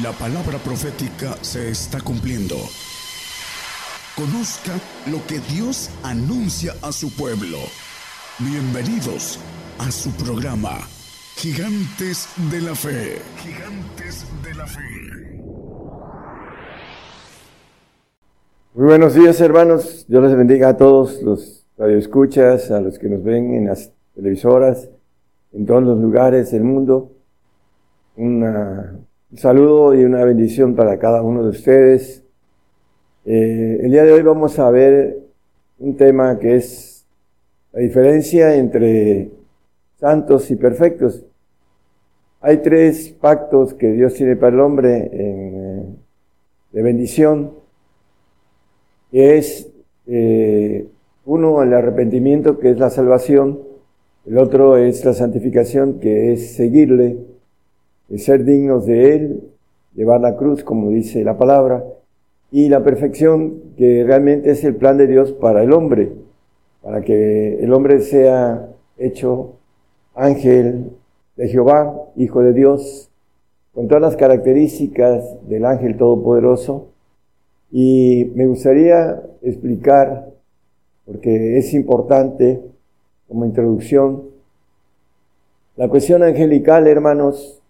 La palabra profética se está cumpliendo. Conozca lo que Dios anuncia a su pueblo. Bienvenidos a su programa, Gigantes de la Fe. Gigantes de la Fe. Muy buenos días hermanos, Dios les bendiga a todos los radioescuchas, a los que nos ven en las televisoras, en todos los lugares del mundo. Una un saludo y una bendición para cada uno de ustedes. Eh, el día de hoy vamos a ver un tema que es la diferencia entre santos y perfectos. Hay tres pactos que Dios tiene para el hombre eh, de bendición, es eh, uno el arrepentimiento, que es la salvación, el otro es la santificación, que es seguirle, ser dignos de Él, llevar la cruz, como dice la palabra, y la perfección que realmente es el plan de Dios para el hombre, para que el hombre sea hecho ángel de Jehová, hijo de Dios, con todas las características del ángel todopoderoso. Y me gustaría explicar, porque es importante como introducción, la cuestión angelical, hermanos,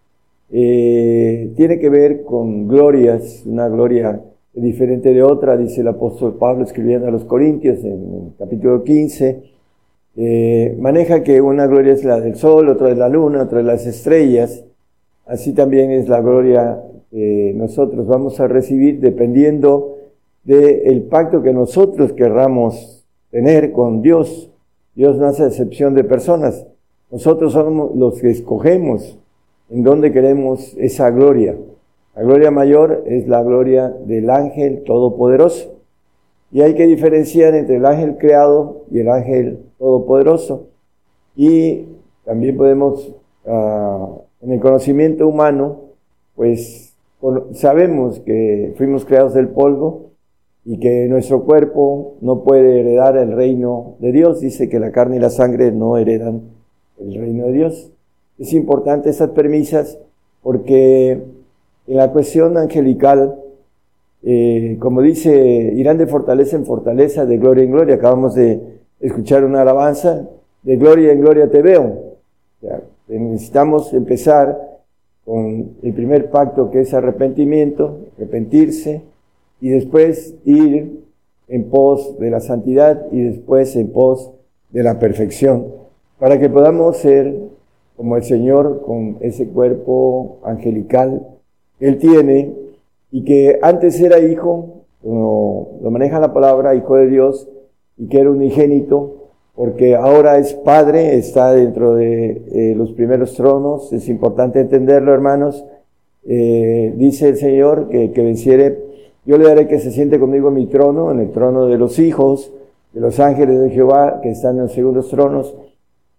eh, tiene que ver con glorias, una gloria diferente de otra, dice el apóstol Pablo escribiendo a los Corintios en el capítulo 15. Eh, maneja que una gloria es la del sol, otra es la luna, otra es las estrellas. Así también es la gloria que nosotros vamos a recibir dependiendo del pacto que nosotros querramos tener con Dios. Dios no hace excepción de personas. Nosotros somos los que escogemos en donde queremos esa gloria. La gloria mayor es la gloria del ángel todopoderoso. Y hay que diferenciar entre el ángel creado y el ángel todopoderoso. Y también podemos, ah, en el conocimiento humano, pues sabemos que fuimos creados del polvo y que nuestro cuerpo no puede heredar el reino de Dios. Dice que la carne y la sangre no heredan el reino de Dios. Es importante estas premisas porque en la cuestión angelical, eh, como dice, irán de fortaleza en fortaleza, de gloria en gloria. Acabamos de escuchar una alabanza, de gloria en gloria te veo. necesitamos empezar con el primer pacto que es arrepentimiento, arrepentirse, y después ir en pos de la santidad y después en pos de la perfección, para que podamos ser como el Señor con ese cuerpo angelical Él tiene y que antes era hijo, como lo maneja la palabra, hijo de Dios, y que era unigénito, porque ahora es padre, está dentro de eh, los primeros tronos, es importante entenderlo, hermanos. Eh, dice el Señor que, que venciere, yo le daré que se siente conmigo en mi trono, en el trono de los hijos, de los ángeles de Jehová que están en los segundos tronos,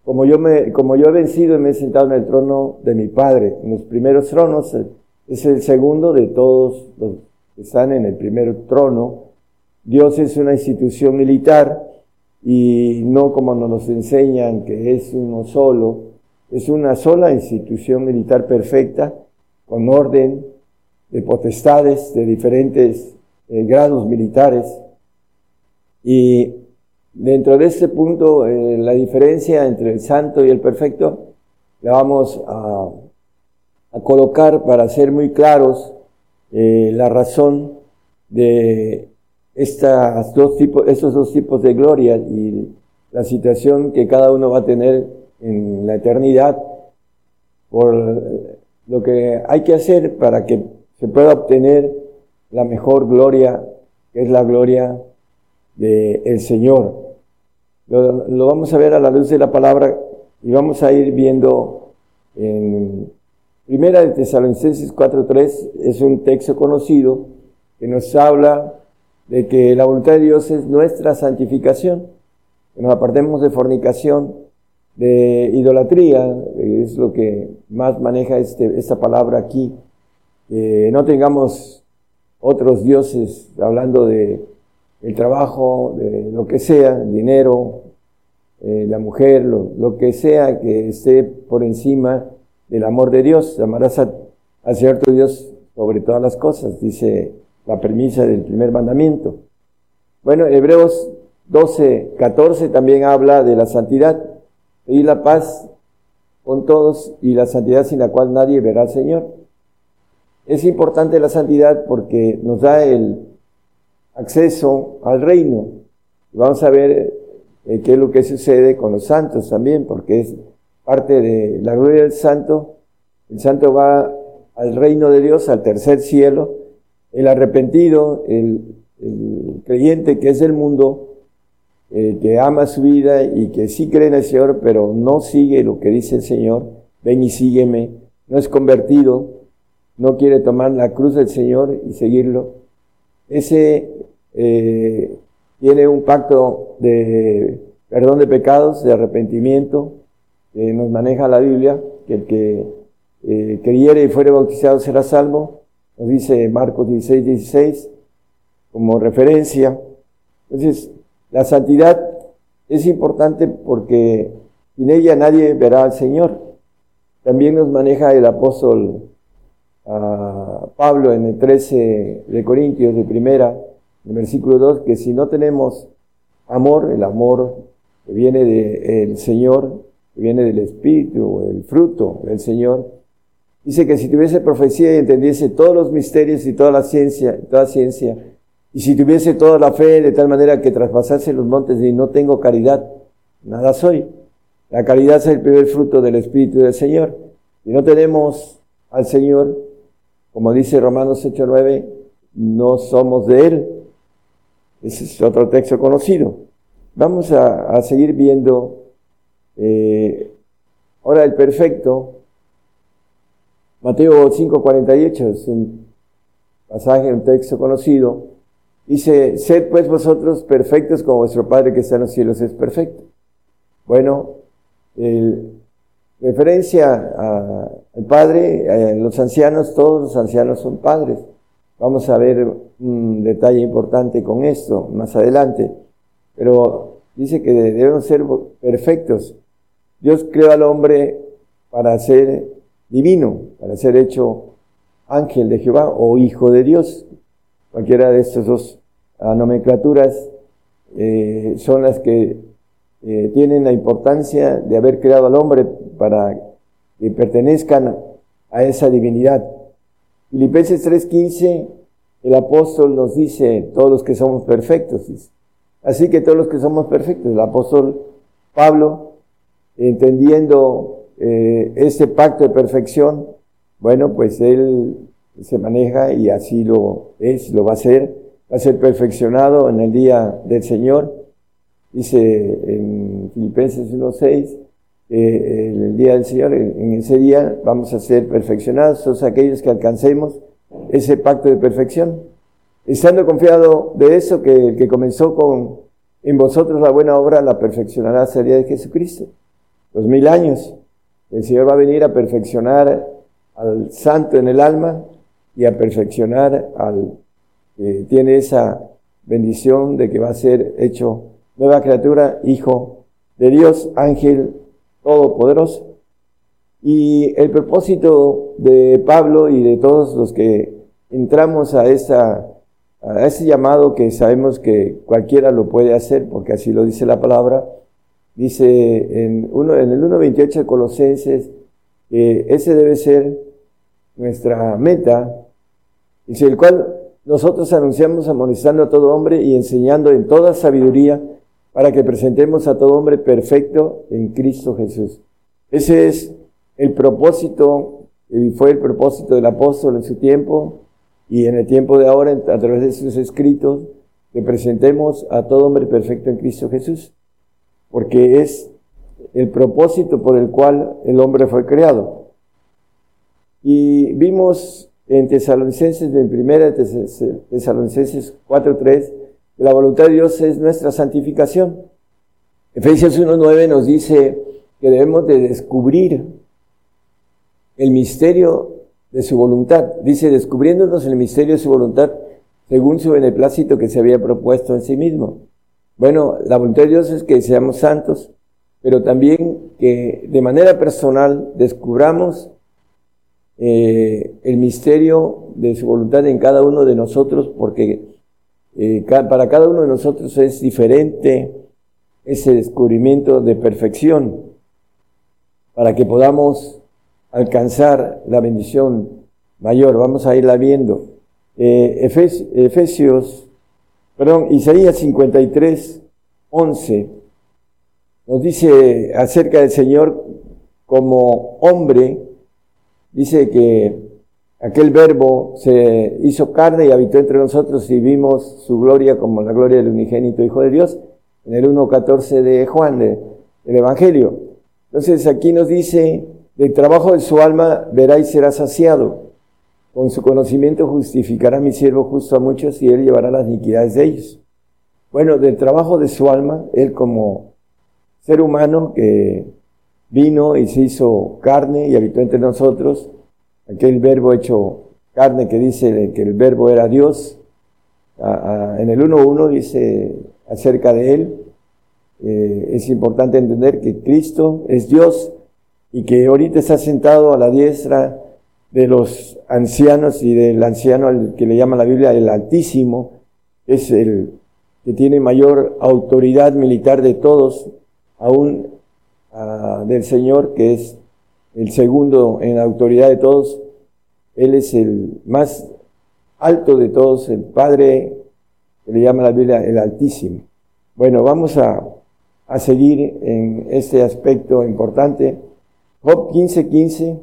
como yo, me, como yo he vencido y me he sentado en el trono de mi Padre, en los primeros tronos, eh, es el segundo de todos los que están en el primer trono. Dios es una institución militar y no como nos enseñan que es uno solo, es una sola institución militar perfecta, con orden de potestades de diferentes eh, grados militares. Y Dentro de este punto, eh, la diferencia entre el santo y el perfecto la vamos a, colocar para ser muy claros eh, la razón de estas dos tipos, estos dos tipos de gloria y la situación que cada uno va a tener en la eternidad por lo que hay que hacer para que se pueda obtener la mejor gloria, que es la gloria del Señor. Lo, vamos a ver a la luz de la palabra y vamos a ir viendo en Primera de Tesalonicenses 4.3 es un texto conocido que nos habla de que la voluntad de Dios es nuestra santificación, que nos apartemos de fornicación, de idolatría, es lo que más maneja este, esta palabra aquí, que no tengamos otros dioses, hablando de el trabajo, lo que sea, el dinero, eh, la mujer, lo, que sea que esté por encima del amor de Dios. Amarás a, cierto Dios sobre todas las cosas, dice la premisa del primer mandamiento. Bueno, Hebreos 12, 14 también habla de la santidad y la paz con todos y la santidad sin la cual nadie verá al Señor. Es importante la santidad porque nos da el acceso al reino. Vamos a ver eh, qué es lo que sucede con los santos también, porque es parte de la gloria del santo. El santo va al reino de Dios, al tercer cielo. El arrepentido, el, creyente que es del mundo, eh, que ama su vida y que sí cree en el Señor, pero no sigue lo que dice el Señor, ven y sígueme, no es convertido, no quiere tomar la cruz del Señor y seguirlo. Ese eh, tiene un pacto de perdón de pecados, de arrepentimiento, que nos maneja la Biblia, que el que eh, creyere y fuere bautizado será salvo, nos dice Marcos 16, 16, como referencia. Entonces, la santidad es importante porque sin ella nadie verá al Señor. También nos maneja el apóstol ah, Pablo en el 13 de Corintios de primera, el versículo 2, que si no tenemos amor, el amor que viene del Señor, que viene del Espíritu, el fruto del Señor, Dice que si tuviese profecía y entendiese todos los misterios y toda la ciencia, toda ciencia, y si tuviese toda la fe de tal manera que traspasase los montes y no tengo caridad, nada soy. La caridad es el primer fruto del Espíritu del Señor. Si no tenemos al Señor, como dice Romanos 8:9, no somos de Él. Ese es otro texto conocido. Vamos a, seguir viendo eh, ahora el perfecto Mateo 5:48 es un pasaje, un texto conocido. Dice, sed pues vosotros perfectos como vuestro Padre que está en los cielos es perfecto. Bueno, el, referencia al Padre, a los ancianos, todos los ancianos son padres. Vamos a ver un detalle importante con esto más adelante. Pero dice que debemos ser perfectos. Dios creó al hombre para ser divino, para ser hecho ángel de Jehová o hijo de Dios. Cualquiera de estas dos nomenclaturas eh, son las que eh, tienen la importancia de haber creado al hombre para que pertenezcan a esa divinidad. Filipenses 3:15, el apóstol nos dice, todos los que somos perfectos. Así que todos los que somos perfectos, el apóstol Pablo, entendiendo eh, este pacto de perfección, bueno, pues él se maneja y así lo es, lo va a hacer, va a ser perfeccionado en el día del Señor. Dice en Filipenses 1.6, eh, el día del Señor, en ese día vamos a ser perfeccionados, todos aquellos que alcancemos ese pacto de perfección. Estando confiado de eso, que el que comenzó con en vosotros la buena obra la perfeccionará hasta el día de Jesucristo. Los mil años. El Señor va a venir a perfeccionar al santo en el alma y a perfeccionar al que tiene esa bendición de que va a ser hecho nueva criatura, hijo de Dios, ángel todopoderoso. Y el propósito de Pablo y de todos los que entramos a, esa, ese llamado que sabemos que cualquiera lo puede hacer, porque así lo dice la palabra, Dice en, uno, en el 1.28 de Colosenses, que ese debe ser nuestra meta, dice el cual nosotros anunciamos amonestando a todo hombre y enseñando en toda sabiduría para que presentemos a todo hombre perfecto en Cristo Jesús. Ese es el propósito, y fue el propósito del apóstol en su tiempo y en el tiempo de ahora a través de sus escritos, que presentemos a todo hombre perfecto en Cristo Jesús porque es el propósito por el cual el hombre fue creado. Y vimos en Tesalonicenses, en primera Tesalonicenses 4.3, que la voluntad de Dios es nuestra santificación. Efesios 1.9 nos dice que debemos de descubrir el misterio de su voluntad. Dice, descubriéndonos el misterio de su voluntad según su beneplácito que se había propuesto en sí mismo. Bueno, la voluntad de Dios es que seamos santos, pero también que de manera personal descubramos eh, el misterio de su voluntad en cada uno de nosotros, porque eh, para cada uno de nosotros es diferente ese descubrimiento de perfección, para que podamos alcanzar la bendición mayor. Vamos a irla viendo. Eh, Efesios, perdón, Isaías 53, 11, nos dice acerca del Señor como hombre, dice que aquel verbo se hizo carne y habitó entre nosotros y vimos su gloria como la gloria del unigénito Hijo de Dios, en el 1.14 de Juan, del Evangelio. Entonces aquí nos dice, del trabajo de su alma verá y será saciado. Con su conocimiento justificará mi siervo justo a muchos y él llevará las iniquidades de ellos. Bueno, del trabajo de su alma, él como ser humano que vino y se hizo carne y habitó entre nosotros, aquel verbo hecho carne que dice que el verbo era Dios, en el 1.1 dice acerca de él, eh, es importante entender que Cristo es Dios y que ahorita está sentado a la diestra de los ancianos y del anciano al que le llama la Biblia el Altísimo, es el que tiene mayor autoridad militar de todos, aún ah, del Señor, que es el segundo en autoridad de todos. Él es el más alto de todos, el Padre, que le llama la Biblia el Altísimo. Bueno, vamos a, a seguir en este aspecto importante. Job 15:15. 15,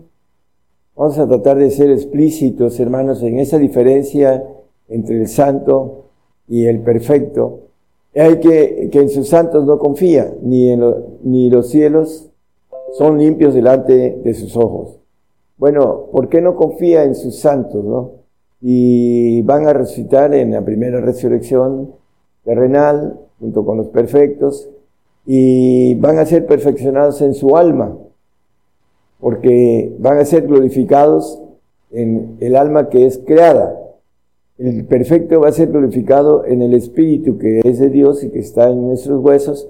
Vamos a tratar de ser explícitos, hermanos, en esa diferencia entre el santo y el perfecto. Hay que, que en sus santos no confía, ni, en ni los cielos son limpios delante de sus ojos. Bueno, ¿por qué no confía en sus santos, no? Y van a resucitar en la primera resurrección terrenal, junto con los perfectos, y van a ser perfeccionados en su alma porque van a ser glorificados en el alma que es creada. El perfecto va a ser glorificado en el Espíritu que es de Dios y que está en nuestros huesos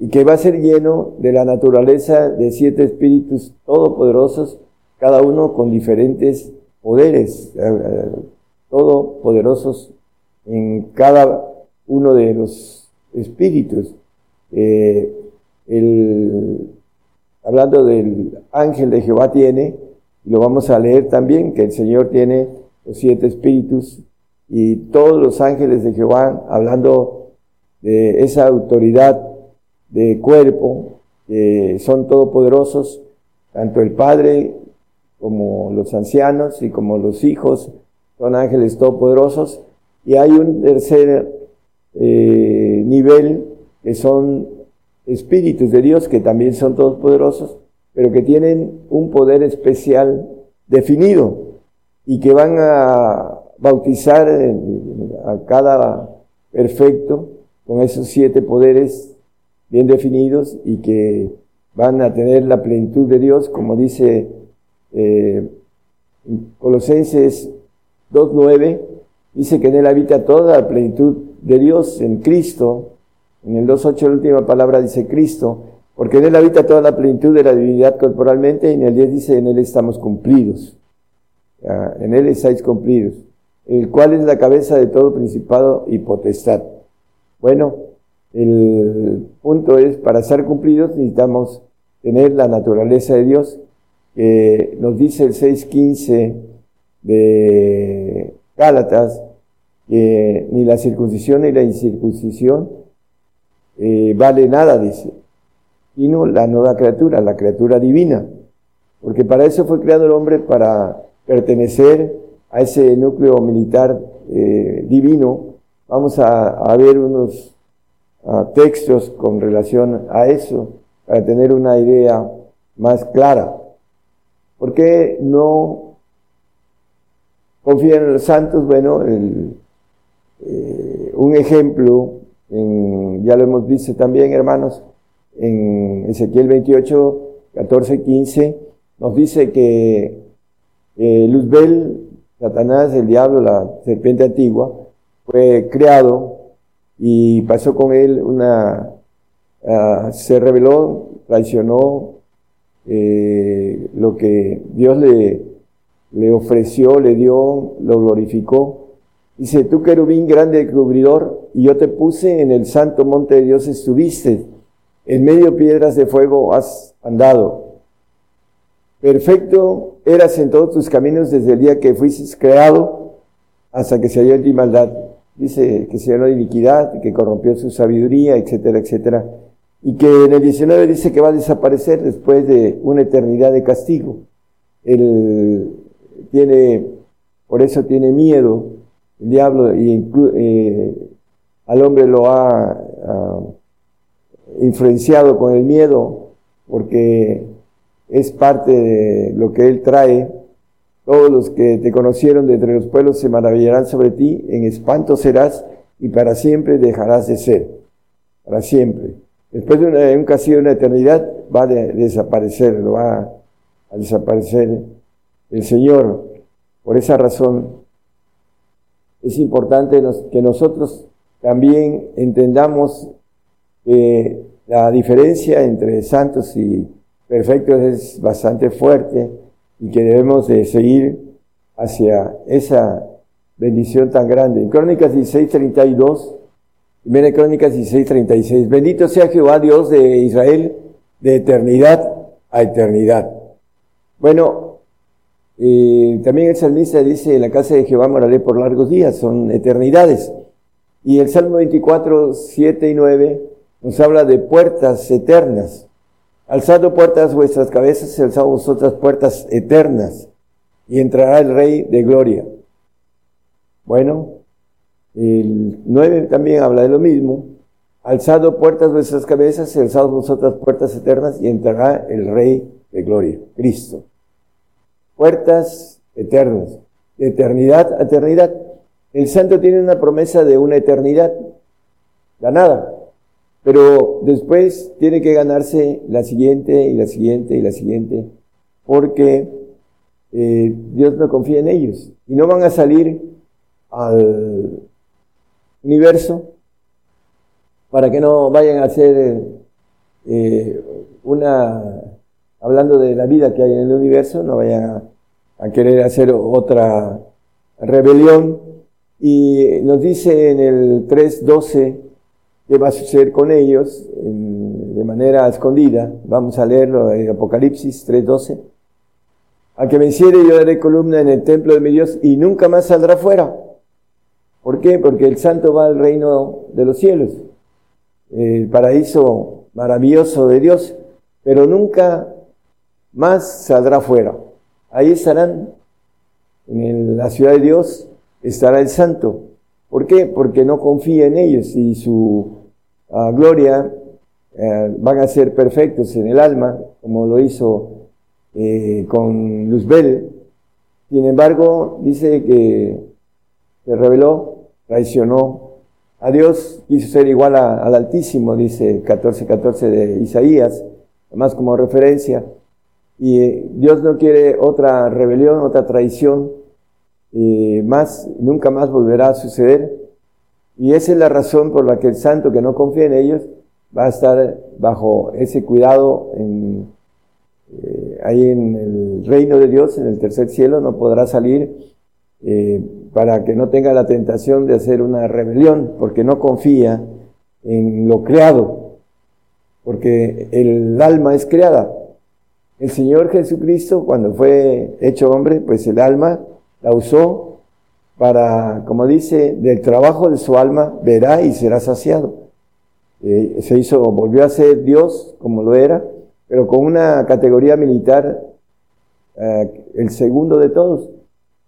y que va a ser lleno de la naturaleza de siete espíritus todopoderosos, cada uno con diferentes poderes, eh, eh, todopoderosos en cada uno de los espíritus. Eh, el, hablando del ángel de Jehová tiene, lo vamos a leer también, que el Señor tiene los siete espíritus y todos los ángeles de Jehová, hablando de esa autoridad de cuerpo, que son todopoderosos, tanto el Padre como los ancianos y como los hijos son ángeles todopoderosos. Y hay un tercer eh, nivel que son espíritus de Dios que también son todos poderosos, pero que tienen un poder especial definido y que van a bautizar a cada perfecto con esos siete poderes bien definidos y que van a tener la plenitud de Dios, como dice eh, Colosenses 2.9, dice que en él habita toda la plenitud de Dios en Cristo, en el 2.8 la última palabra dice Cristo, porque en Él habita toda la plenitud de la divinidad corporalmente, y en el 10 dice, en Él estamos cumplidos. en Él estáis cumplidos, el cual es la cabeza de todo principado y potestad. Bueno, el punto es, para ser cumplidos necesitamos tener la naturaleza de Dios, que nos dice el 6.15 de Gálatas, que ni la circuncisión ni la incircuncisión eh, vale nada, dice, sino la nueva criatura, la criatura divina. Porque para eso fue creado el hombre, para pertenecer a ese núcleo militar eh, divino. Vamos a, ver unos textos con relación a eso, para tener una idea más clara. ¿Por qué no confían en los santos? Bueno, el, eh, un ejemplo ya lo hemos visto también, hermanos, en Ezequiel 28, 14, 15, nos dice que eh, Luzbel, Satanás, el diablo, la serpiente antigua, fue creado y pasó con él una, ah, se reveló, traicionó eh, lo que Dios le le ofreció, le dio, lo glorificó. Dice, tú querubín grande cubridor, y yo te puse en el santo monte de Dios estuviste, en medio piedras de fuego has andado. Perfecto eras en todos tus caminos desde el día que fuiste creado hasta que se halló en ti maldad. Dice que se llenó de iniquidad, que corrompió su sabiduría, etcétera, etcétera. Y que en el 19 dice que va a desaparecer después de una eternidad de castigo. Él tiene, por eso tiene miedo el diablo y eh, al hombre lo ha influenciado con el miedo porque es parte de lo que Él trae. Todos los que te conocieron de entre los pueblos se maravillarán sobre ti, en espanto serás y para siempre dejarás de ser. Para siempre. Después de un castigo de una eternidad va a desaparecer, lo va a desaparecer el Señor. Por esa razón es importante que nosotros también entendamos que la diferencia entre santos y perfectos es bastante fuerte y que debemos de seguir hacia esa bendición tan grande. En Crónicas 16:32, viene Crónicas 16:36, bendito sea Jehová Dios de Israel de eternidad a eternidad. Bueno, también el salmista dice, en la casa de Jehová moraré por largos días, son eternidades. Y el Salmo 24, 7 y 9 nos habla de puertas eternas. Alzado puertas vuestras cabezas, alzad vosotras puertas eternas, y entrará el Rey de Gloria. Bueno, el 9 también habla de lo mismo. Alzado puertas vuestras cabezas, alzad vosotras puertas eternas, y entrará el Rey de Gloria, Cristo. Puertas eternas, de eternidad a eternidad. El santo tiene una promesa de una eternidad ganada. Pero después tiene que ganarse la siguiente y la siguiente y la siguiente, porque eh, Dios no confía en ellos. Y no van a salir al universo para que no vayan a hacer eh, una, hablando de la vida que hay en el universo, no vayan a querer hacer otra rebelión. Y nos dice en el 3.12, qué va a suceder con ellos de manera escondida. Vamos a leerlo en Apocalipsis 3.12. Al que venciere yo daré columna en el templo de mi Dios y nunca más saldrá fuera. ¿Por qué? Porque el santo va al reino de los cielos, el paraíso maravilloso de Dios, pero nunca más saldrá fuera. Ahí estarán, en la ciudad de Dios estará el santo. ¿Por qué? Porque no confía en ellos y su gloria eh, van a ser perfectos en el alma, como lo hizo eh, con Luzbel. Sin embargo, dice que se reveló, traicionó a Dios, quiso ser igual al Altísimo, dice 14.14 14 de Isaías, además como referencia. Y eh, Dios no quiere otra rebelión, otra traición, más, nunca más volverá a suceder. Y esa es la razón por la que el santo que no confía en ellos va a estar bajo ese cuidado en, eh, ahí en el reino de Dios, en el tercer cielo, no podrá salir eh, para que no tenga la tentación de hacer una rebelión, porque no confía en lo creado, porque el alma es creada. El Señor Jesucristo, cuando fue hecho hombre, pues el alma la usó para, como dice, del trabajo de su alma verá y será saciado. Eh, se hizo, volvió a ser Dios como lo era, pero con una categoría militar, eh, el segundo de todos.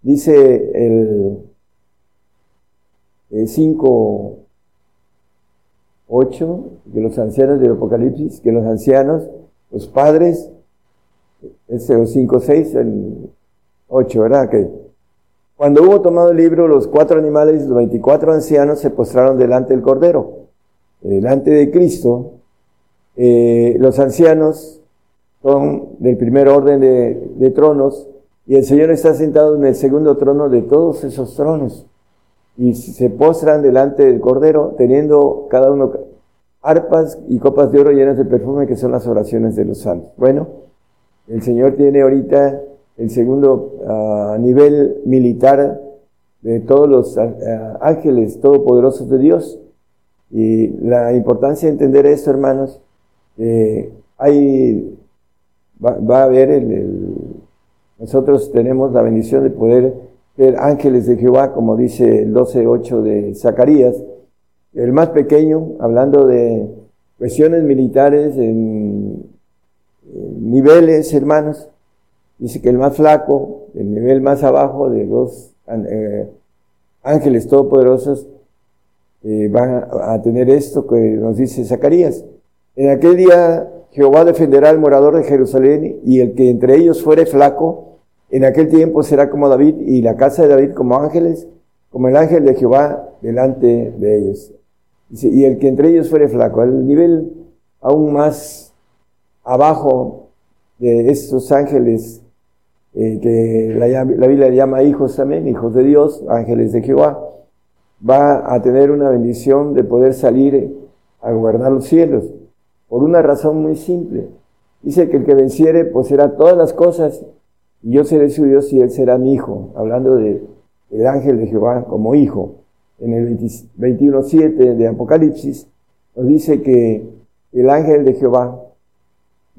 Dice el, 5, 8 de los ancianos del Apocalipsis, que los ancianos, los padres, ese o 5, 6, el 8, ¿verdad? Que cuando hubo tomado el libro, los cuatro animales y los veinticuatro ancianos se postraron delante del Cordero, delante de Cristo. Eh, los ancianos son del primer orden de, tronos y el Señor está sentado en el segundo trono de todos esos tronos. Y se postran delante del Cordero, teniendo cada uno arpas y copas de oro llenas de perfume, que son las oraciones de los santos. Bueno, el Señor tiene ahorita el segundo ah, nivel militar de todos los ah, ángeles todopoderosos de Dios. Y la importancia de entender esto, hermanos, hay, va, a haber, el, nosotros tenemos la bendición de poder ser ángeles de Jehová, como dice el 12.8 de Zacarías, el más pequeño, hablando de cuestiones militares en, niveles, hermanos, dice que el más flaco, el nivel más abajo de los eh, ángeles todopoderosos, eh, van a tener esto que nos dice Zacarías. En aquel día Jehová defenderá al morador de Jerusalén y el que entre ellos fuere flaco, en aquel tiempo será como David y la casa de David como ángeles, como el ángel de Jehová delante de ellos. y el que entre ellos fuere flaco, al nivel aún más abajo de estos ángeles eh, que la, la Biblia llama hijos también, hijos de Dios, ángeles de Jehová, va a tener una bendición de poder salir a gobernar los cielos por una razón muy simple. Dice que el que venciere poseerá todas las cosas y yo seré su Dios y él será mi hijo, hablando de, del ángel de Jehová como hijo. En el 21.7 de Apocalipsis nos dice que el ángel de Jehová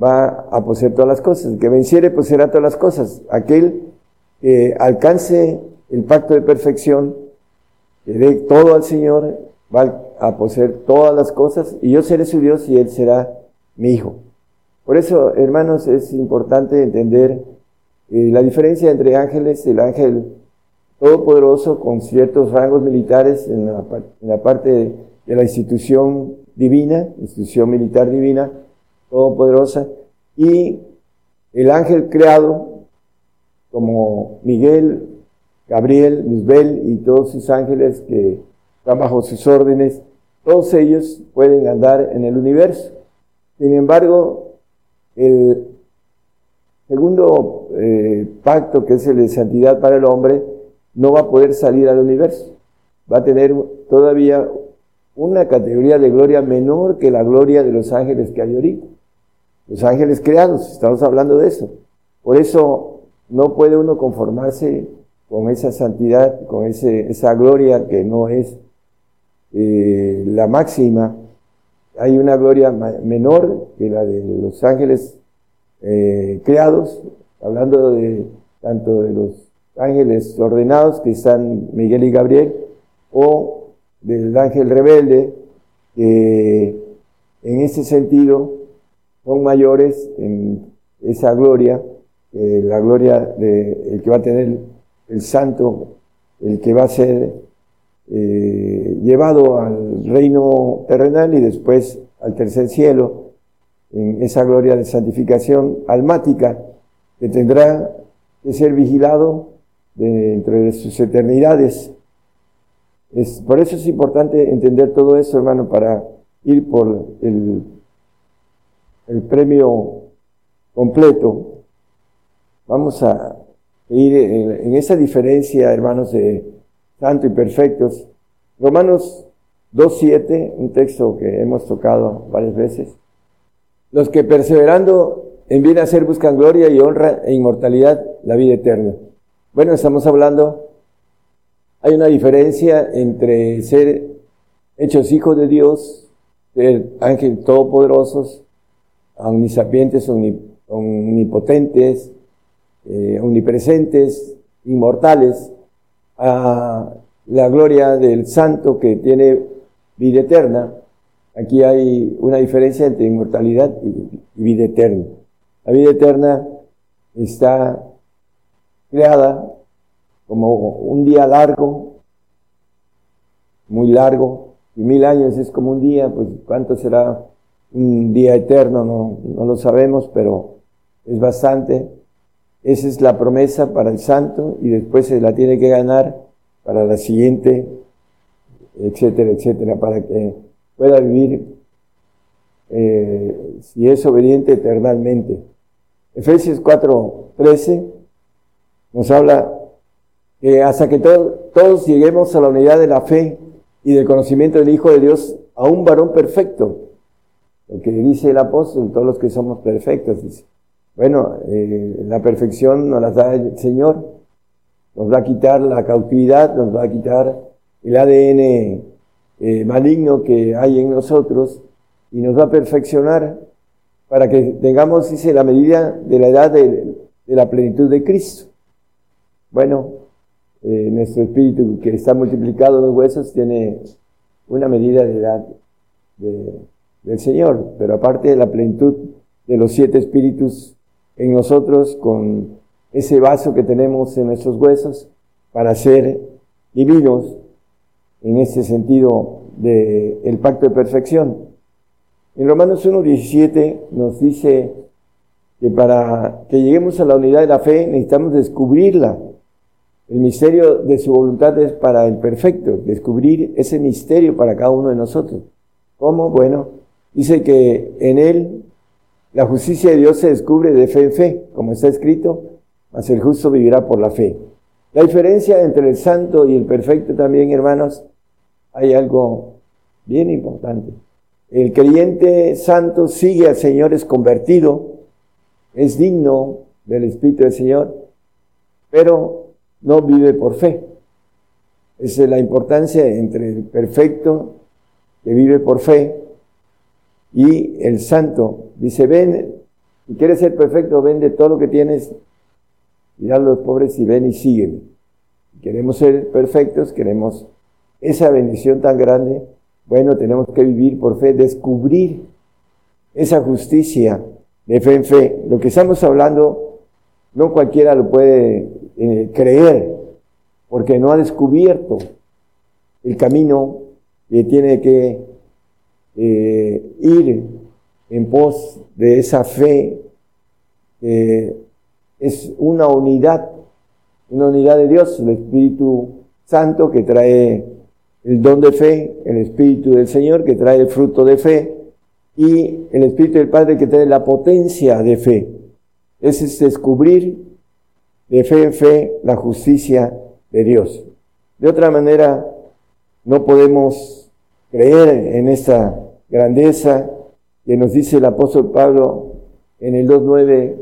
va a poseer todas las cosas. El que venciere poseerá todas las cosas. Aquel que alcance el pacto de perfección, que dé todo al Señor, va a poseer todas las cosas y yo seré su Dios y él será mi hijo. Por eso, hermanos, es importante entender eh, la diferencia entre ángeles, el ángel todopoderoso con ciertos rangos militares en la, parte de la institución divina, institución militar divina, todopoderosa, y el ángel creado como Miguel, Gabriel, Luzbel y todos sus ángeles que están bajo sus órdenes, todos ellos pueden andar en el universo. Sin embargo, el segundo eh, pacto, que es el de santidad para el hombre, no va a poder salir al universo. Va a tener todavía una categoría de gloria menor que la gloria de los ángeles que hay ahorita. Los ángeles creados, estamos hablando de eso. Por eso no puede uno conformarse con esa santidad, con ese, esa gloria que no es eh, la máxima, hay una gloria menor que la de los ángeles eh, creados, hablando de tanto de los ángeles ordenados que están Miguel y Gabriel, o del ángel rebelde, que en ese sentido son mayores en esa gloria, la gloria de el que va a tener el santo, el que va a ser eh, llevado al reino terrenal y después al tercer cielo, en esa gloria de santificación almática que tendrá que ser vigilado dentro de sus eternidades. Es, por eso es importante entender todo eso, hermano, para ir por el, el premio completo. Vamos a ir en esa diferencia, hermanos, de santo y perfectos. Romanos 2.7, un texto que hemos tocado varias veces. Los que perseverando en bien hacer buscan gloria y honra e inmortalidad, la vida eterna. Bueno, estamos hablando, hay una diferencia entre ser hechos hijos de Dios, ser ángeles todopoderosos, omnisapientes, omnipotentes, eh, omnipresentes, inmortales, a la gloria del santo que tiene vida eterna. Aquí hay una diferencia entre inmortalidad y vida eterna. La vida eterna está creada como un día largo, muy largo, y mil años es como un día, pues cuánto será un día eterno, no, no lo sabemos, pero es bastante. Esa es la promesa para el santo y después se la tiene que ganar para la siguiente, etcétera, etcétera, para que pueda vivir, eh, si es obediente, eternamente. Efesios 4:13 nos habla que hasta que todos lleguemos a la unidad de la fe y del conocimiento del Hijo de Dios, a un varón perfecto. Lo que dice el apóstol, todos los que somos perfectos, dice Bueno, eh, la perfección nos la da el Señor, nos va a quitar la cautividad, nos va a quitar el ADN eh, maligno que hay en nosotros y nos va a perfeccionar para que tengamos, dice, la medida de la edad de, la plenitud de Cristo. Bueno, eh, nuestro espíritu que está multiplicado en los huesos tiene una medida de edad del Señor, pero aparte de la plenitud de los siete espíritus en nosotros, con ese vaso que tenemos en nuestros huesos, para ser divinos en ese sentido del el pacto de perfección. En Romanos 1.17 nos dice que para que lleguemos a la unidad de la fe necesitamos descubrirla. El misterio de su voluntad es para el perfecto, descubrir ese misterio para cada uno de nosotros. ¿Cómo? Bueno, dice que en él la justicia de Dios se descubre de fe en fe, como está escrito, mas el justo vivirá por la fe. La diferencia entre el santo y el perfecto también, hermanos, hay algo bien importante. El creyente santo sigue al Señor, es convertido, es digno del Espíritu del Señor, pero no vive por fe. Esa es la importancia entre el perfecto que vive por fe y el santo. Dice, ven, si quieres ser perfecto, vende todo lo que tienes y a los pobres y ven y sígueme. Queremos ser perfectos, queremos esa bendición tan grande bueno, tenemos que vivir por fe, descubrir esa justicia de fe en fe. Lo que estamos hablando, no cualquiera lo puede eh, creer, porque no ha descubierto el camino que tiene que eh, ir en pos de esa fe. es una unidad, una unidad de Dios, el Espíritu Santo que trae el don de fe, el Espíritu del Señor que trae el fruto de fe y el Espíritu del Padre que trae la potencia de fe. Ese es descubrir de fe en fe la justicia de Dios. De otra manera, no podemos creer en esta grandeza que nos dice el apóstol Pablo en el 2.9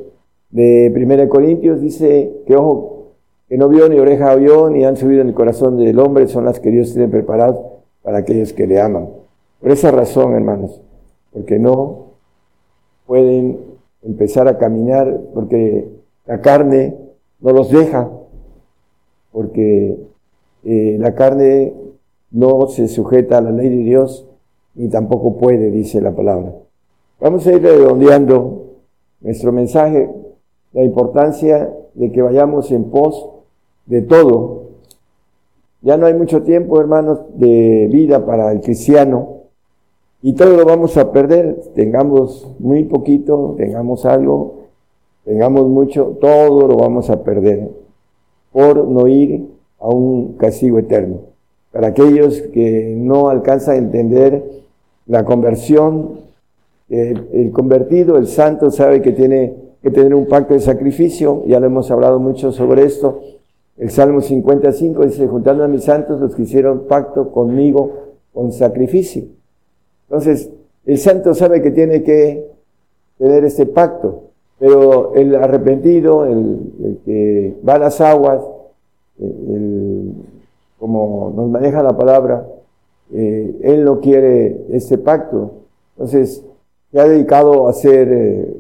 de 1 Corintios, dice que ojo, que no vio ni oreja oyó, ni han subido en el corazón del hombre, son las que Dios tiene preparadas para aquellos que le aman. Por esa razón, hermanos, porque no pueden empezar a caminar, porque la carne no los deja, porque eh, la carne no se sujeta a la ley de Dios, ni tampoco puede, dice la palabra. Vamos a ir redondeando nuestro mensaje, la importancia de que vayamos en pos de todo. Ya no hay mucho tiempo, hermanos, de vida para el cristiano y todo lo vamos a perder. Tengamos muy poquito, tengamos algo, tengamos mucho, todo lo vamos a perder por no ir a un castigo eterno. Para aquellos que no alcanzan a entender la conversión, el, convertido, el santo, sabe que tiene que tener un pacto de sacrificio, ya lo hemos hablado mucho sobre esto, el Salmo 55 dice, juntando a mis santos los que hicieron pacto conmigo con sacrificio. Entonces, el santo sabe que tiene que tener este pacto, pero el arrepentido, el, que va a las aguas, como nos maneja la palabra, eh, él no quiere este pacto. Entonces, se ha dedicado a hacer eh,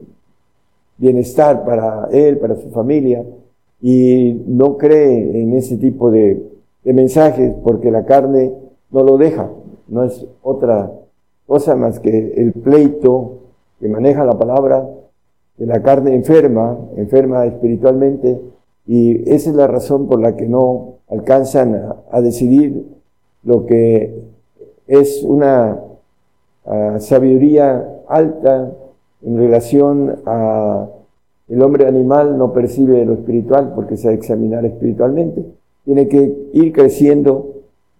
bienestar para él, para su familia, y no cree en ese tipo de, mensajes porque la carne no lo deja, no es otra cosa más que el pleito que maneja la palabra, de la carne enferma, enferma espiritualmente, y esa es la razón por la que no alcanzan a, decidir lo que es una sabiduría alta en relación a el hombre animal no percibe lo espiritual porque se va a examinar espiritualmente. Tiene que ir creciendo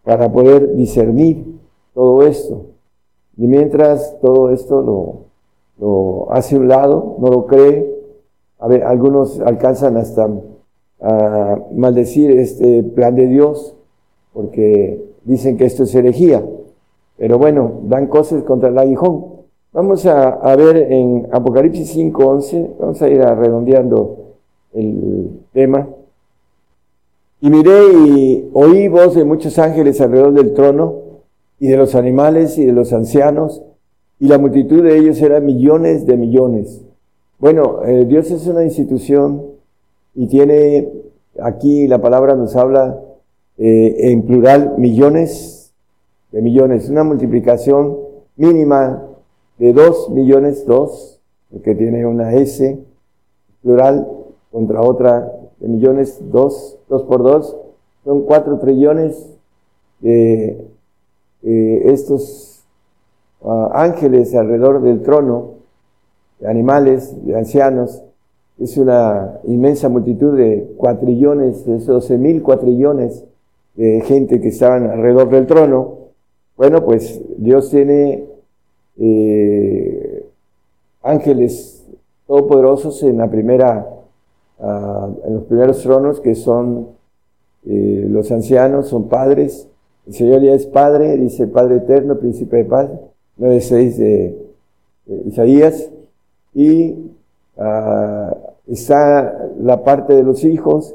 para poder discernir todo esto. Y mientras todo esto lo, lo hace un lado, no lo cree, a ver, algunos alcanzan hasta a maldecir este plan de Dios porque dicen que esto es herejía. Pero bueno, dan cosas contra el aguijón. Vamos a, ver en Apocalipsis 5.11, vamos a ir redondeando el tema. Y miré y oí voz de muchos ángeles alrededor del trono y de los animales y de los ancianos, y la multitud de ellos era millones de millones. Bueno, eh, Dios es una institución y tiene, aquí la palabra nos habla eh, en plural, millones de millones, una multiplicación mínima de dos millones, dos, que tiene una S plural contra otra de millones, dos, dos por dos, son cuatro trillones de estos ah, ángeles alrededor del trono, de animales, de ancianos, es una inmensa multitud de cuatrillones, de esos mil cuatrillones de gente que estaban alrededor del trono. Bueno, pues Dios tiene eh, ángeles todopoderosos en la primera, ah, en los primeros tronos que son eh, los ancianos, son padres. El Señor ya es Padre, dice Padre Eterno, Príncipe de Paz, 9.6 de, de Isaías. Y ah, está la parte de los hijos.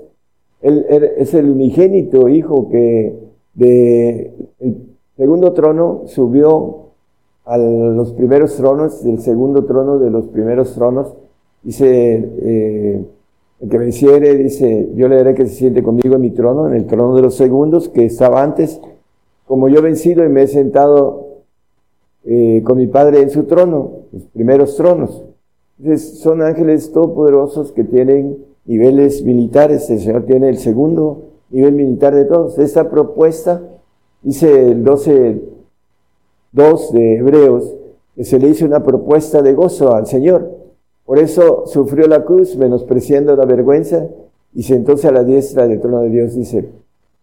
Él, es el unigénito hijo que de el segundo trono subió a los primeros tronos, del segundo trono de los primeros tronos. Dice, eh, el que venciere, dice, yo le daré que se siente conmigo en mi trono, en el trono de los segundos, que estaba antes, como yo he vencido y me he sentado eh, con mi Padre en su trono, los primeros tronos. Son ángeles todopoderosos que tienen niveles militares. El Señor tiene el segundo nivel militar de todos. Esta propuesta, dice el 12 2 de Hebreos, que se le hizo una propuesta de gozo al Señor. Por eso sufrió la cruz, menospreciando la vergüenza, y sentóse a la diestra del trono de Dios, dice,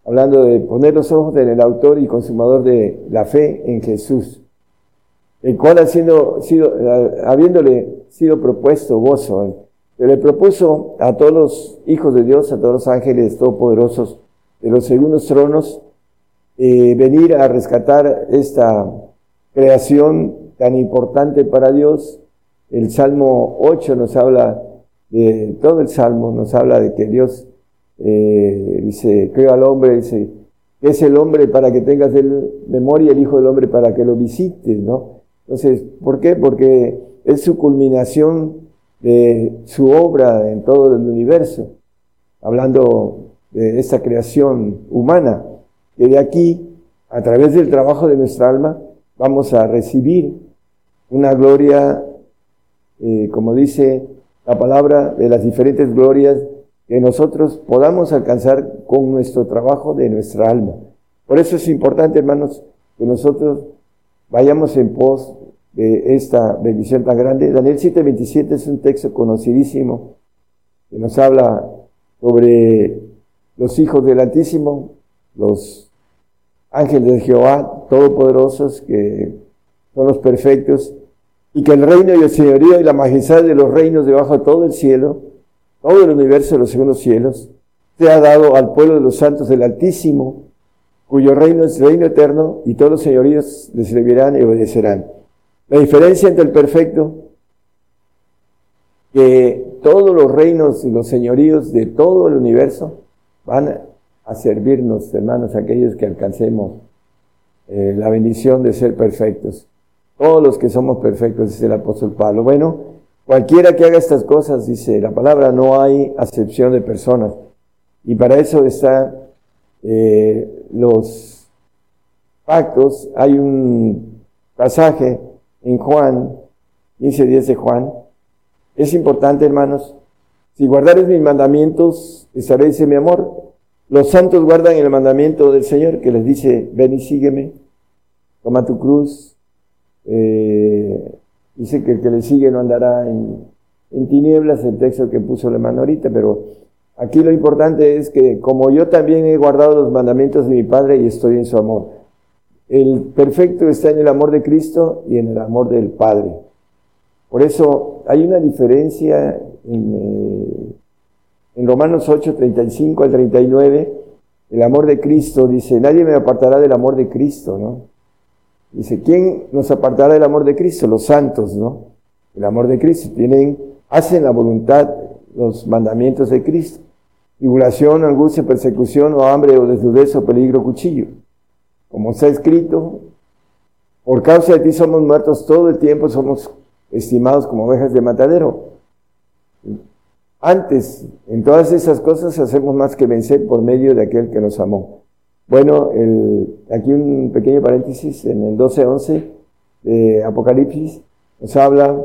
hablando de poner los ojos en el autor y consumador de la fe en Jesús, el cual haciendo, sido, habiéndole sido propuesto gozo, se le propuso a todos los hijos de Dios, a todos los ángeles todopoderosos de los segundos tronos, eh, venir a rescatar esta creación tan importante para Dios. El Salmo 8 nos habla de todo el Salmo, nos habla de que Dios eh, dice, creo al hombre, dice, es el hombre para que tengas el memoria, el Hijo del Hombre para que lo visites, ¿no? Entonces, ¿por qué? Porque es su culminación de su obra en todo el universo, hablando de esta creación humana, que de aquí, a través del trabajo de nuestra alma, vamos a recibir una gloria, eh, como dice la palabra, de las diferentes glorias que nosotros podamos alcanzar con nuestro trabajo de nuestra alma. Por eso es importante, hermanos, que nosotros vayamos en pos de esta bendición tan grande. Daniel 7:27 es un texto conocidísimo que nos habla sobre los hijos del Altísimo, los ángeles de Jehová, todopoderosos, que son los perfectos, y que el reino y el señorío y la majestad de los reinos debajo de todo el cielo, todo el universo de los segundos cielos, se ha dado al pueblo de los santos del Altísimo, cuyo reino es reino eterno, y todos los señoríos les servirán y obedecerán. La diferencia entre el perfecto, que todos los reinos y los señoríos de todo el universo van a servirnos, hermanos, aquellos que alcancemos eh, la bendición de ser perfectos. Todos los que somos perfectos, dice el apóstol Pablo. Bueno, cualquiera que haga estas cosas, dice la palabra, no hay acepción de personas. Y para eso están eh, los pactos. Hay un pasaje en Juan, 15 días de Juan. Es importante, hermanos. Si guardares mis mandamientos, estaréis en mi amor los santos guardan el mandamiento del Señor que les dice, ven y sígueme, toma tu cruz. Eh, dice que el que le sigue no andará en, tinieblas, el texto que puso la mano ahorita, pero aquí lo importante es que como yo también he guardado los mandamientos de mi Padre y estoy en su amor. El perfecto está en el amor de Cristo y en el amor del Padre. Por eso hay una diferencia en, eh, Romanos 8, 35 al 39, el amor de Cristo dice, nadie me apartará del amor de Cristo, ¿no? Dice, ¿quién nos apartará del amor de Cristo? Los santos, ¿no? El amor de Cristo. Tienen, hacen la voluntad, los mandamientos de Cristo. Tribulación, angustia, persecución, o hambre, o desnudez, o peligro, cuchillo. Como está escrito, por causa de ti somos muertos todo el tiempo, somos estimados como ovejas de matadero. Antes, en todas esas cosas hacemos más que vencer por medio de aquel que nos amó. Bueno, aquí un pequeño paréntesis, en el 12.11 de Apocalipsis nos habla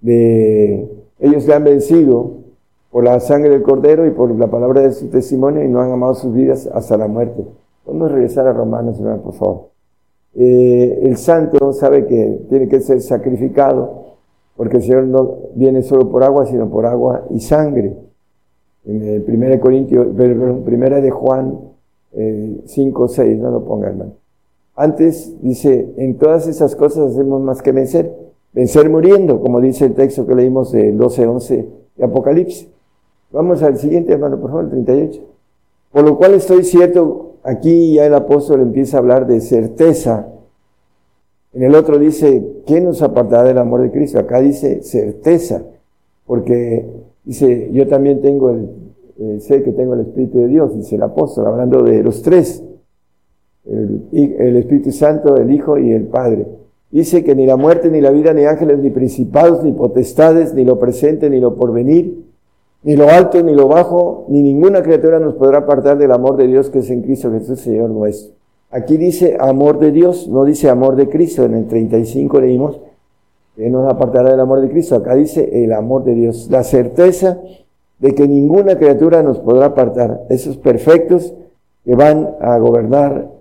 de ellos que han vencido por la sangre del cordero y por la palabra de su testimonio y no han amado sus vidas hasta la muerte. Vamos a regresar a Romanos, por favor. Eh, el santo sabe que tiene que ser sacrificado porque el Señor no viene solo por agua, sino por agua y sangre. En el 1 Corintios, primera de Juan eh, 5, 6, no lo ponga hermano. Antes dice, en todas esas cosas hacemos más que vencer. Vencer muriendo, como dice el texto que leímos del 12, 11 de Apocalipsis. Vamos al siguiente, hermano, por favor, el 38. Por lo cual estoy cierto, aquí ya el apóstol empieza a hablar de certeza en el otro dice, ¿quién nos apartará del amor de Cristo? Acá dice certeza, porque dice, yo también tengo el, eh, sé que tengo el Espíritu de Dios, dice el apóstol, hablando de los tres, el, el Espíritu Santo, el Hijo y el Padre. Dice que ni la muerte, ni la vida, ni ángeles, ni principados, ni potestades, ni lo presente, ni lo porvenir, ni lo alto, ni lo bajo, ni ninguna criatura nos podrá apartar del amor de Dios que es en Cristo Jesús, Señor nuestro. Aquí dice amor de Dios, no dice amor de Cristo. En el 35 leímos que nos apartará del amor de Cristo. Acá dice el amor de Dios. La certeza de que ninguna criatura nos podrá apartar. Esos perfectos que van a gobernar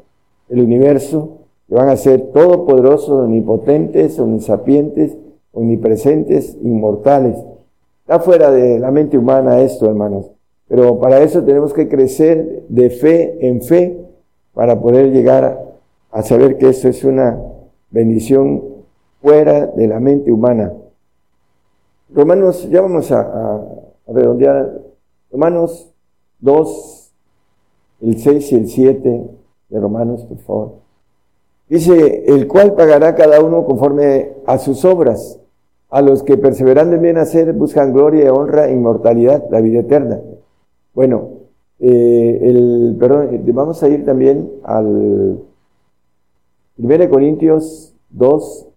el universo, que van a ser todopoderosos, omnipotentes, omnisapientes, omnipresentes, inmortales. Está fuera de la mente humana esto, hermanos. Pero para eso tenemos que crecer de fe en fe para poder llegar a saber que esto es una bendición fuera de la mente humana. Romanos, ya vamos a, redondear, Romanos 2, el 6 y el 7 de Romanos, por favor. Dice, el cual pagará cada uno conforme a sus obras. A los que perseverando en bien hacer buscan gloria, honra, inmortalidad, la vida eterna. Bueno, eh, el, perdón, eh, vamos a ir también al 1 Corintios 2,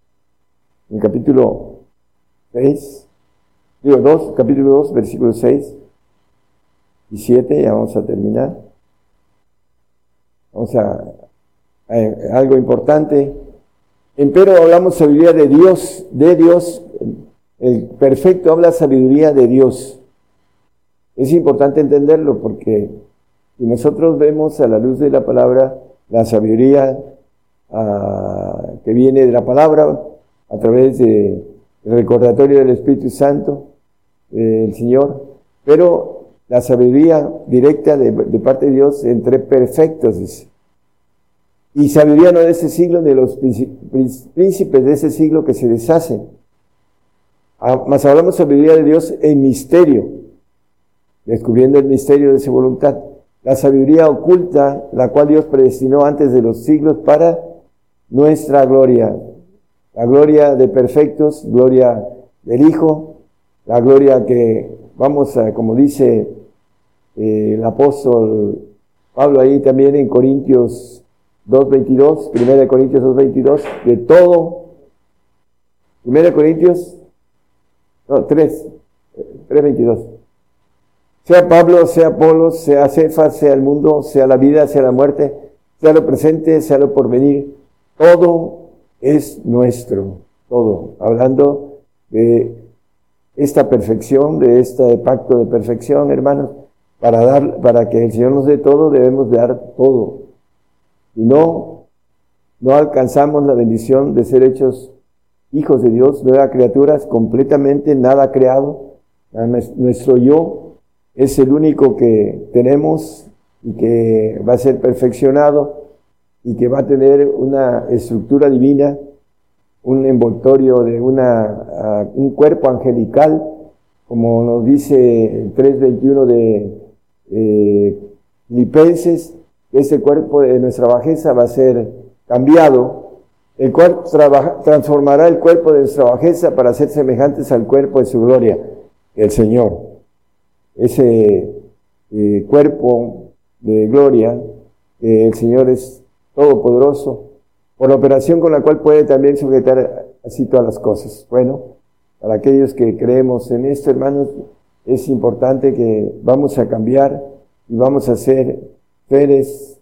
en capítulo 6, digo 2, capítulo 2, versículos 6 y 7, ya vamos a terminar. Vamos a, algo importante. Empero hablamos sabiduría de Dios, de Dios, el perfecto habla sabiduría de Dios. Es importante entenderlo porque si nosotros vemos a la luz de la palabra la sabiduría ah, que viene de la palabra a través del recordatorio del Espíritu Santo del Señor, pero la sabiduría directa de, parte de Dios entre perfectos. Y sabiduría no de ese siglo, de los príncipes de ese siglo que se deshacen. Ah, más hablamos sabiduría de Dios en misterio descubriendo el misterio de su voluntad, la sabiduría oculta, la cual Dios predestinó antes de los siglos para nuestra gloria, la gloria de perfectos, gloria del Hijo, la gloria que vamos a, como dice eh, el apóstol Pablo ahí también en Corintios 2.22, 1 Corintios 2.22, de todo, 1 Corintios, no, 3, 3.22. Sea Pablo, sea Apolo, sea Cefas, sea el mundo, sea la vida, sea la muerte, sea lo presente, sea lo porvenir, todo es nuestro, todo. Hablando de esta perfección, de este pacto de perfección, hermanos, para dar, para que el Señor nos dé todo, debemos dar todo. Y no, no alcanzamos la bendición de ser hechos hijos de Dios, nuevas criaturas, completamente nada creado. Nuestro yo es el único que tenemos y que va a ser perfeccionado y que va a tener una estructura divina, un envoltorio de una, un cuerpo angelical, como nos dice el 3.21 de eh, Lipenses, ese cuerpo de nuestra bajeza va a ser cambiado el cual transformará el cuerpo de nuestra bajeza para ser semejantes al cuerpo de su gloria, el Señor. Ese eh, cuerpo de gloria, el Señor es todopoderoso, por la operación con la cual puede también sujetar así todas las cosas. Bueno, para aquellos que creemos en esto, hermanos, es importante que vamos a cambiar y vamos a ser seres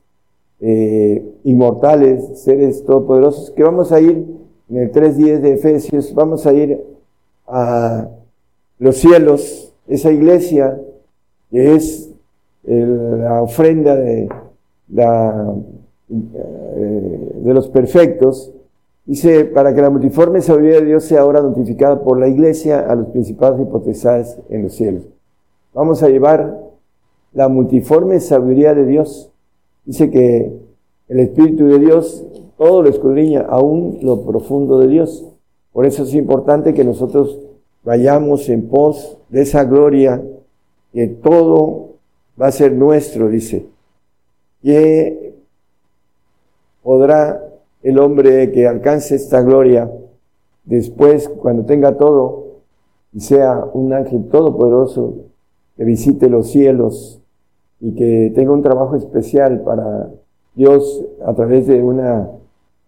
eh, inmortales, seres todopoderosos, que vamos a ir en el 3.10 de Efesios, vamos a ir a los cielos, esa iglesia que es la ofrenda de, eh, de los perfectos, Dice, para que la multiforme sabiduría de Dios sea ahora notificada por la iglesia a los principados y potestades en los cielos. Vamos a llevar la multiforme sabiduría de Dios. Dice que el Espíritu de Dios todo lo escudriña, aún lo profundo de Dios. Por eso es importante que nosotros vayamos en pos de esa gloria, que todo va a ser nuestro, dice. Que podrá el hombre que alcance esta gloria, después, cuando tenga todo, y sea un ángel todopoderoso, que visite los cielos y que tenga un trabajo especial para Dios a través de una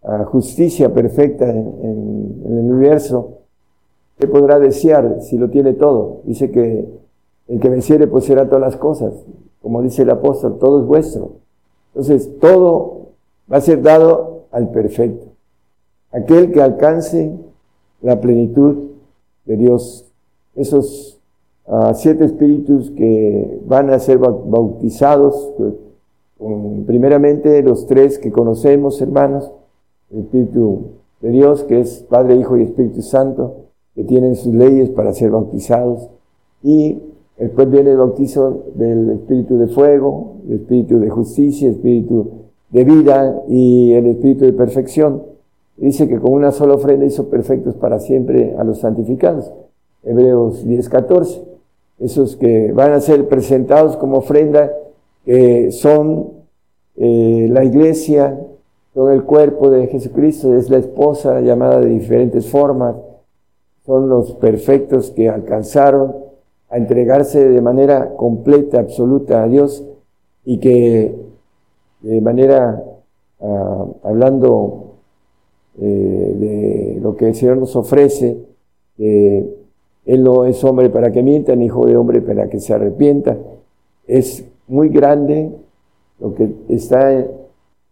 ah, justicia perfecta en, el universo, ¿qué podrá desear si lo tiene todo? Dice que el que venciere pues será todas las cosas, como dice el apóstol, todo es vuestro. Entonces, todo va a ser dado al perfecto, aquel que alcance la plenitud de Dios. Esos ah, siete espíritus que van a ser bautizados, pues, primeramente los tres que conocemos, hermanos, el Espíritu de Dios, que es Padre, Hijo y Espíritu Santo, que tienen sus leyes para ser bautizados, y después viene el bautizo del Espíritu de Fuego, el Espíritu de Justicia, el Espíritu de vida y el espíritu de perfección. Dice que con una sola ofrenda hizo perfectos para siempre a los santificados. Hebreos 10, 14. Esos que van a ser presentados como ofrenda, que son eh, la iglesia, son el cuerpo de Jesucristo, es la esposa llamada de diferentes formas, son los perfectos que alcanzaron a entregarse de manera completa, absoluta a Dios y que de manera, ah, hablando eh, de lo que el Señor nos ofrece, Él no es hombre para que mienta, ni hijo de hombre para que se arrepienta. Es muy grande lo que está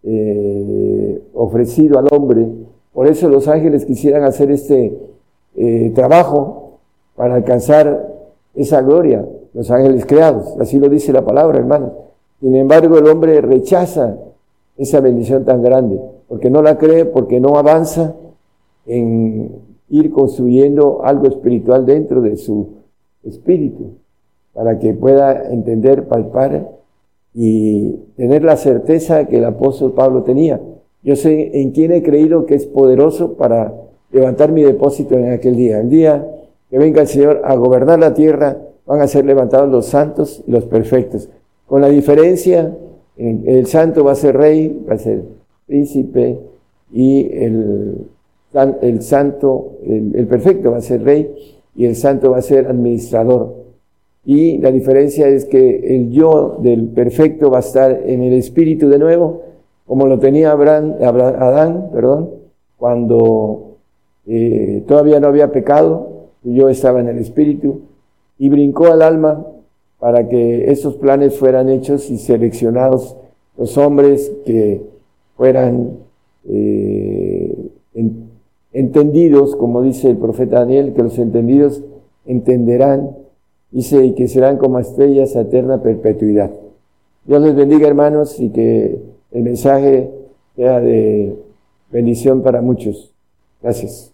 eh, ofrecido al hombre. Por eso los ángeles quisieran hacer este eh, trabajo para alcanzar esa gloria, los ángeles creados. Así lo dice la palabra, hermanos. Sin embargo, el hombre rechaza esa bendición tan grande, porque no la cree, porque no avanza en ir construyendo algo espiritual dentro de su espíritu, para que pueda entender, palpar y tener la certeza que el apóstol Pablo tenía. Yo sé en quién he creído que es poderoso para levantar mi depósito en aquel día. El día que venga el Señor a gobernar la tierra, van a ser levantados los santos y los perfectos con la diferencia, el santo va a ser rey, va a ser príncipe, y el, el santo, el, perfecto va a ser rey, y el santo va a ser administrador. Y la diferencia es que el yo del perfecto va a estar en el espíritu de nuevo, como lo tenía Abraham, Adán, perdón, cuando eh, todavía no había pecado, yo estaba en el espíritu, y brincó al alma para que esos planes fueran hechos y seleccionados los hombres que fueran eh, entendidos, como dice el profeta Daniel, que los entendidos entenderán, dice, y que serán como estrellas a eterna perpetuidad. Dios les bendiga, hermanos, y que el mensaje sea de bendición para muchos. Gracias.